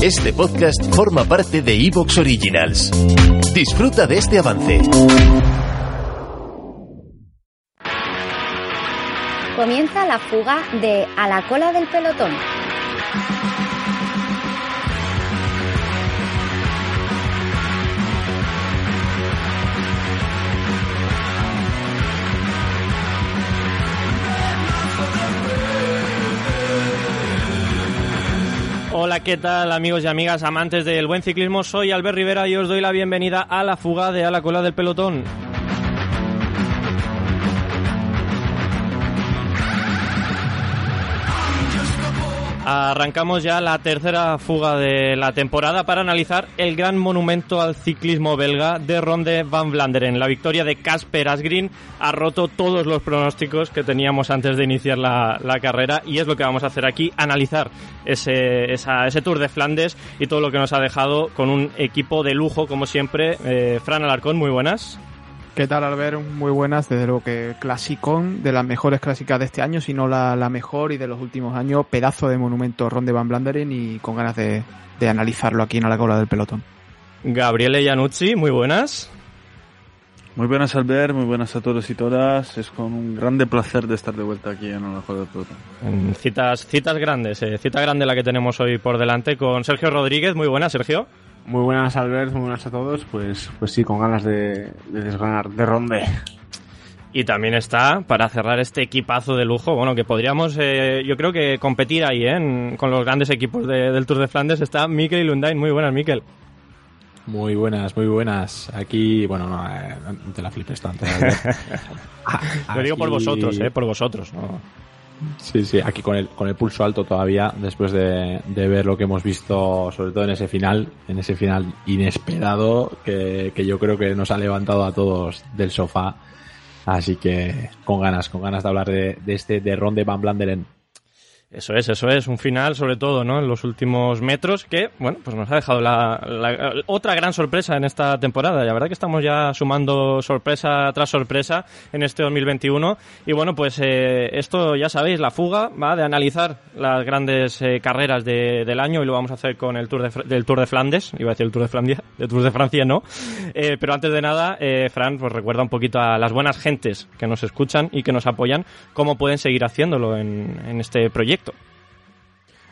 Este podcast forma parte de Evox Originals. Disfruta de este avance. Comienza la fuga de A la cola del pelotón. Hola, ¿qué tal amigos y amigas amantes del buen ciclismo? Soy Albert Rivera y os doy la bienvenida a la fuga de A la cola del pelotón. Arrancamos ya la tercera fuga de la temporada para analizar el gran monumento al ciclismo belga de Ronde van Vlaanderen. La victoria de Casper Asgreen ha roto todos los pronósticos que teníamos antes de iniciar la, carrera y es lo que vamos a hacer aquí, analizar ese, ese Tour de Flandes y todo lo que nos ha dejado con un equipo de lujo, como siempre. Eh, Fran Alarcón, muy buenas. ¿Qué tal, Albert? Muy buenas. Desde luego que clasicón, de las mejores clásicas de este año, si no la, la mejor y de los últimos años. Pedazo de monumento Ronde Van Blanderen y con ganas de, de analizarlo aquí en A la cola del pelotón. Gabriele Iannuzzi, muy buenas. Muy buenas Albert, muy buenas a todos y todas. Es con un grande placer de estar de vuelta aquí en la Juego del Pelotón. Citas, citas grandes, eh, cita grande la que tenemos hoy por delante con Sergio Rodríguez. Muy buenas, Sergio. Muy buenas Albert, muy buenas a todos. Pues, pues sí, con ganas de, de desgranar de ronde. Y también está, para cerrar este equipazo de lujo, bueno, que podríamos, eh, yo creo que competir ahí, ¿eh? en- con los grandes equipos de- del Tour de Flandes, está Mikel Lundain. Muy buenas, Mikel. Muy buenas, muy buenas. Aquí, bueno, no, eh, no te la flipes tanto. Lo digo por vosotros, ¿eh? por vosotros. ¿no? Sí, sí, aquí con el, con el pulso alto todavía, después de, de ver lo que hemos visto, sobre todo en ese final, en ese final inesperado, que, que yo creo que nos ha levantado a todos del sofá. Así que con ganas, con ganas de hablar de, de este de Ronde Van Blanderen. Eso es, eso es, un final sobre todo, ¿no? En los últimos metros que, bueno, pues nos ha dejado la, la- otra gran sorpresa en esta temporada. La verdad que estamos ya sumando sorpresa tras sorpresa en este 2021. Y bueno, pues eh, esto ya sabéis, la fuga va de analizar las grandes eh, carreras de- del año y lo vamos a hacer con el Tour de, del Tour de Flandes. Iba a decir el Tour de Francia, del Tour de Francia no. Eh, pero antes de nada, eh, Fran, pues recuerda un poquito a las buenas gentes que nos escuchan y que nos apoyan, cómo pueden seguir haciéndolo en, en este proyecto.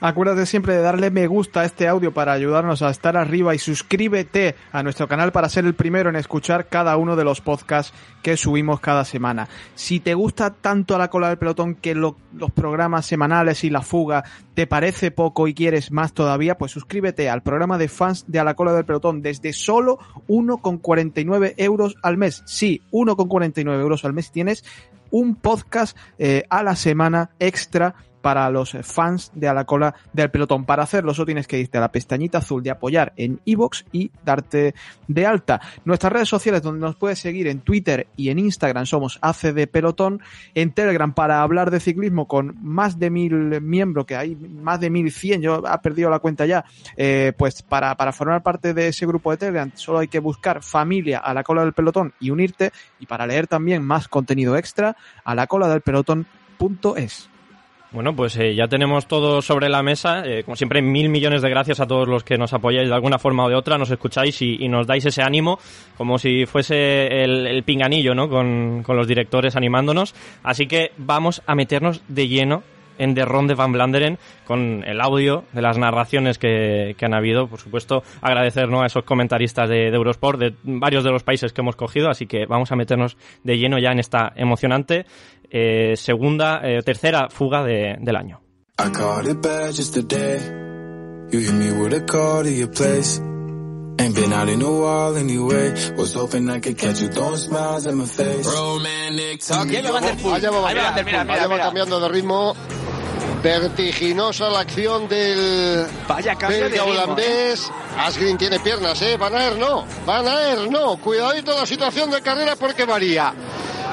Acuérdate siempre de darle me gusta a este audio para ayudarnos a estar arriba y suscríbete a nuestro canal para ser el primero en escuchar cada uno de los podcasts que subimos cada semana. Si te gusta tanto a la cola del pelotón que lo- los programas semanales y la fuga te parece poco y quieres más todavía, pues suscríbete al programa de fans de a la cola del pelotón desde solo 1,49 euros al mes. Sí, 1,49 euros al mes tienes un podcast eh, a la semana extra para los fans de A la Cola del Pelotón. Para hacerlo, solo tienes que irte a la pestañita azul de apoyar en iVoox y darte de alta. Nuestras redes sociales donde nos puedes seguir en Twitter y en Instagram somos ACD Pelotón. En Telegram para hablar de ciclismo con más de mil miembros, que hay más de mil cien, yo he perdido la cuenta ya. Eh, pues para, para formar parte de ese grupo de Telegram solo hay que buscar familia a la cola del pelotón y unirte. Y para leer también más contenido extra, a la cola del pelotón.es. Bueno, pues eh, ya tenemos todo sobre la mesa. Eh, como siempre, mil millones de gracias a todos los que nos apoyáis de alguna forma o de otra, nos escucháis y, nos dais ese ánimo, como si fuese el, pinganillo, ¿no? Con los directores animándonos. Así que vamos a meternos de lleno en The Ronde van Blanderen con el audio de las narraciones que, que han habido. Por supuesto, agradecer ¿no? a esos comentaristas de, de Eurosport de varios de los países que hemos cogido. Así que vamos a meternos de lleno ya en esta emocionante eh, segunda, eh, tercera fuga de- del año. A. Ain't been out in a while anyway. Was hoping I could catch you throwing smiles in my face. Romantic talking. Allá va, allá va cambiando de ritmo. Vertiginosa la acción del Vaya cambio de ritmo, holandés. Asgreen tiene piernas, ¿eh? Van Aert no. Van Aert no. Cuidadito la situación de carrera porque varía.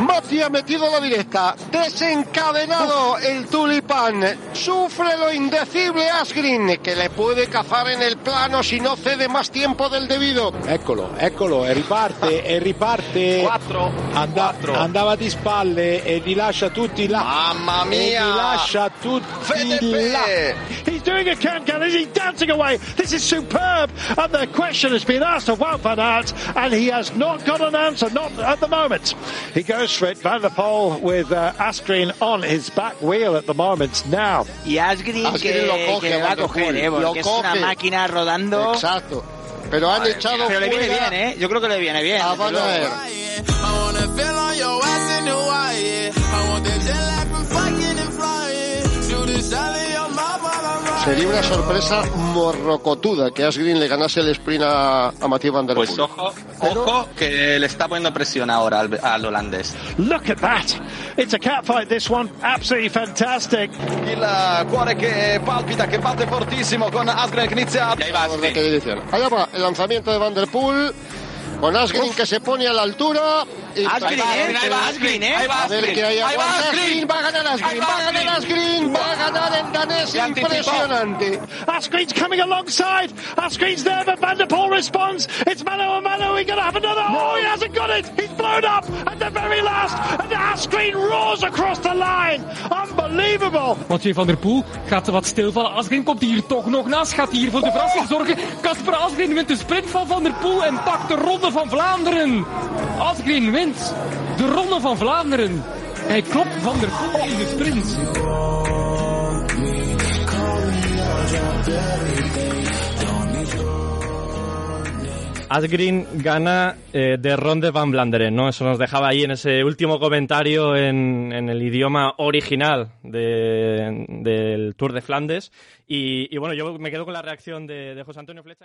Mati ha metido la directa. Desencadenado el tulipán. Sufre lo indecible Asgreen, que le puede cazar en el plano si no cede más tiempo del debido. Eccolo, eccolo, e riparte, e riparte. 4. Anda- andava di spalle e li lascia tutti là. Mamma E mia! li lascia tutti Fede là. He's doing a can-can. Is he dancing away? This is superb. And the question has been asked of Wout van Aert, and he has not got an answer, not at the moment. He goes for. Van der Poel with uh, Asgreen on his back wheel at the moment now. Y Asgreen, Asgreen que, lo coge que a va a coger, eh, lo porque es una máquina rodando. Exacto. Pero han echado Pero le viene fuera bien, ¿eh? Yo creo que le viene bien. a Van Sería una sorpresa morrocotuda que Asgreen le ganase el sprint a, a Mathieu Van Der Poel. Pues ojo, ojo, que le está poniendo presión ahora al, al holandés. Look at that. It's a catfight, this one. Absolutely fantastic. Il cuore che palpita, che batte fortissimo con Asgren che inizia. Y ahí va. Allá va el lanzamiento de Van Der Poel. Con Asgreen que se pone a la altura. Asgreen, ¿eh? Ahí va Asgreen, ¿eh? Ahí va Asgreen. Ahí va Asgreen. Asgreen. Va a ganar Asgreen. Va a ganar Asgreen. Va a ganar el danés. Impresionante. Asgreen's coming alongside. Asgreen's there, but Van der Poel responds. It's Mano and Mano. We're going to have another. Oh, he hasn't got it. He's blown up at the very last. And Asgreen roars across the line. Unbelievable. Mathieu van der Poel gaat wat stilvallen. Asgreen komt hier toch nog naast. Gaat hier voor de verrassing zorgen. Kasper Asgreen wint de sprint van Van der Poel en pakt de Ronde van Vlaanderen. Asgreen wint de Ronde van Vlaanderen. Hij klopt Van der Poel in de sprint. Asgreen gana eh, de Ronde van Vlaanderen, ¿no? Eso nos dejaba ahí en ese último comentario en, el idioma original de- del Tour de Flandes. Y, y bueno, yo me quedo con la reacción de, de José Antonio Flecha.